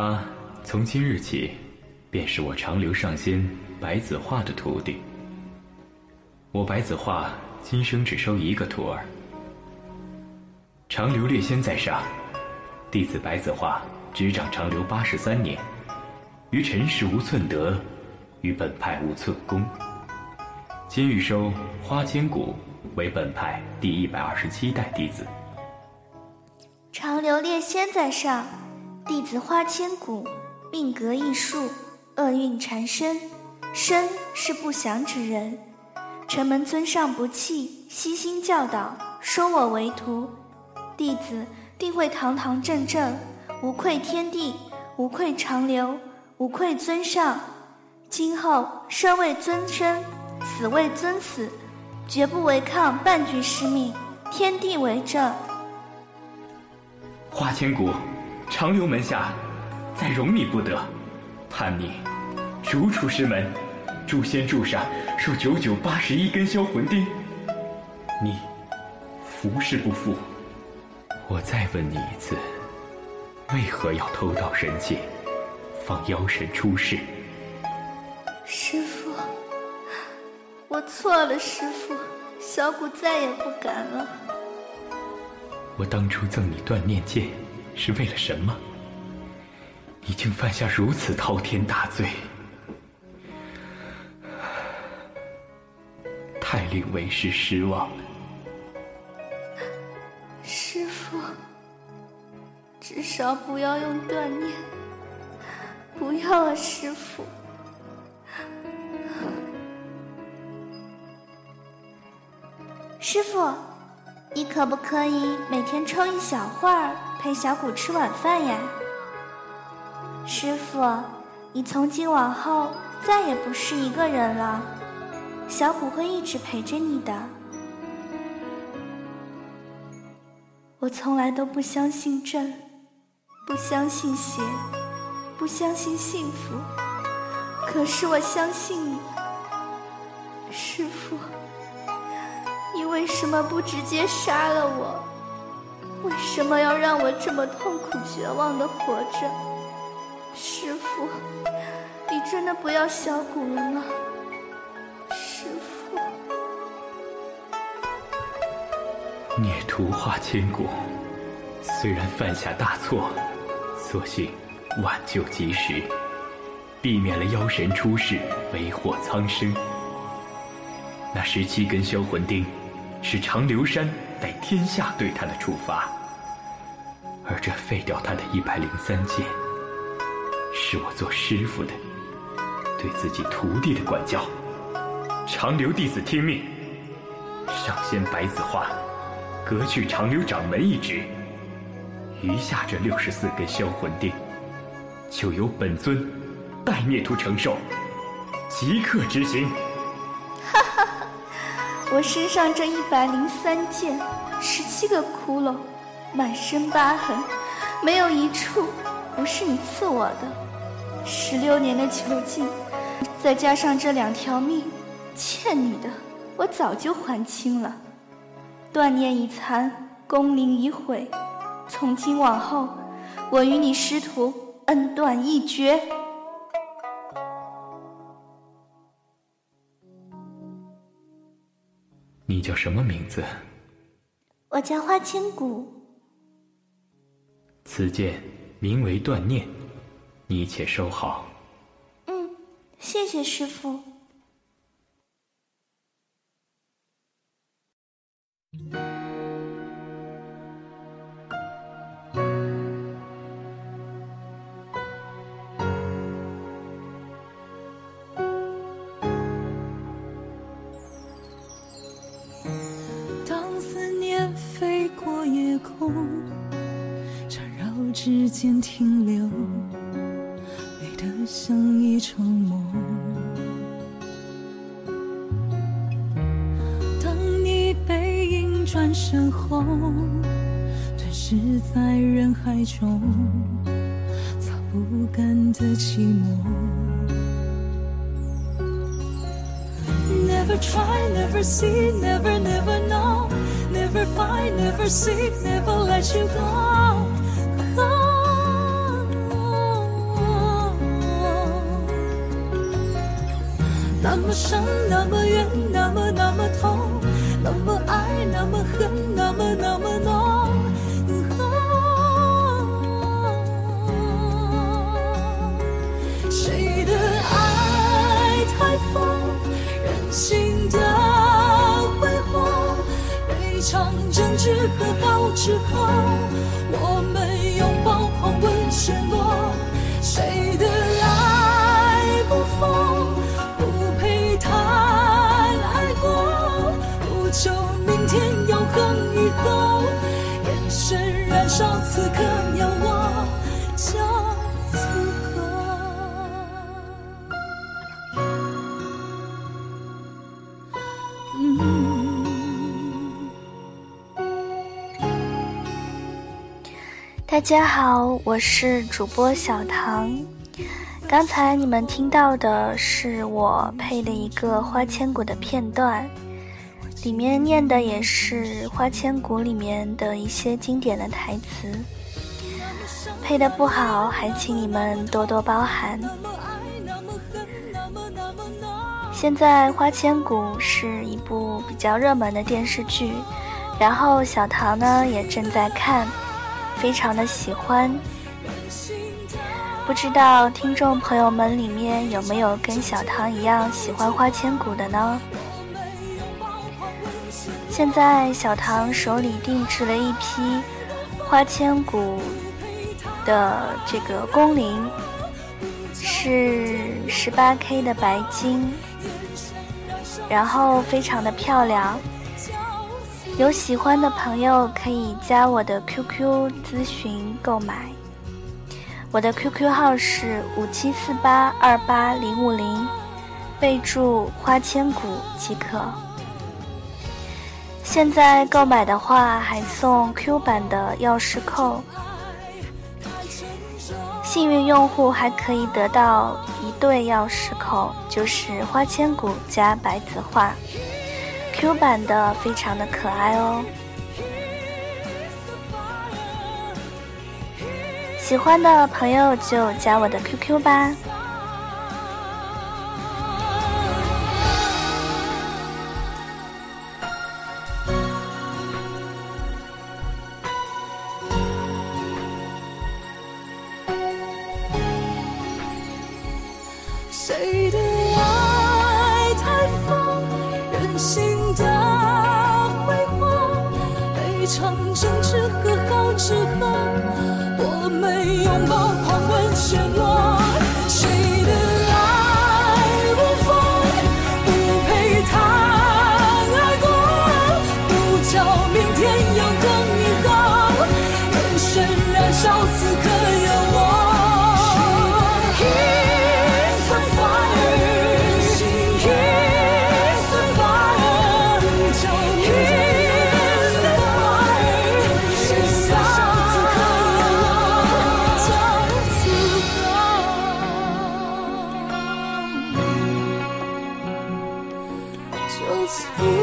他从今日起，便是我长留上仙白子画的徒弟。我白子画今生只收一个徒儿。长留列仙在上，弟子白子画执掌长留八十三年，于尘世无寸德，于本派无寸功。今欲收花千骨为本派第一百二十七代弟子。长留列仙在上，弟子花千骨命格异数，厄运缠身，身是不祥之人。承蒙尊上不弃，悉心教导，收我为徒。弟子定会堂堂正正，无愧天地，无愧长留，无愧尊上。今后生为尊生，死为尊死，绝不违抗半句师命。天地为证。花千骨，长留门下再容你不得，盼你逐出师门，诛仙柱上受九九八十一根销魂钉。你服是不服？我再问你一次，为何要偷盗神界，放妖神出世？师傅，我错了，师傅，小骨再也不敢了。我当初赠你断念剑，是为了什么？你竟犯下如此滔天大罪，太令为师失望了。至少不要用断念，不要啊，师傅。师傅，你可不可以每天抽一小会儿陪小谷吃晚饭呀？师傅，你从今往后再也不是一个人了，小谷会一直陪着你的。我从来都不相信朕。不相信邪，不相信幸福，可是我相信你，师傅。为什么不直接杀了我？为什么要让我这么痛苦绝望的活着？师傅，你真的不要小骨了吗？师傅，孽徒化千骨，虽然犯下大错。所幸挽救及时，避免了妖神出世，为祸苍生。那十七根销魂钉，是长留山待天下对他的处罚；而这废掉他的一百零三剑，是我做师傅的对自己徒弟的管教。长留弟子听命，上仙白子画，革去长留掌门一职。余下这六十四根销魂钉，就由本尊代孽徒承受，即刻执行。我身上这一百零三剑，十七个窟窿，满身疤痕，没有一处不是你赐我的。十六年的囚禁，再加上这两条命，欠你的我早就还清了。断念已残，功名已毁。从今往后，我与你师徒恩断义绝。你叫什么名字？我叫花千骨。此剑名为断念，你且收好。嗯，谢谢师傅。间停留，美得像一场梦。当你背影转身后，吞噬在人海中，擦不干的寂寞。Never try, never see, never, never know, never find, never seek, never let you go. 那么伤，那么远，那么那么痛，那么爱，那么恨，那么那么浓。谁的爱太疯，任性的挥霍，被场争执和好之后，我们拥抱明天永恒以后，眼神燃烧，此刻有我就足够。大家好，我是主播小唐。刚才你们听到的是我配的一个《花千骨》的片段，里面念的也是《花千骨》里面的一些经典的台词。配的不好，还请你们多多包涵。现在《花千骨》是一部比较热门的电视剧，然后小唐呢也正在看。非常的喜欢，不知道听众朋友们里面有没有跟小唐一样喜欢花千骨的呢？现在小唐手里定制了一批花千骨的这个工龄，是十八 K 的白金，然后非常的漂亮。有喜欢的朋友可以加我的 QQ 咨询购买，我的 QQ 号是五七四八二八零五零，备注花千骨即可。现在购买的话还送 Q 版的钥匙扣，幸运用户还可以得到一对钥匙扣，就是花千骨加白子画。Q 版的非常的可爱哦，喜欢的朋友就加我的 QQ 吧。else.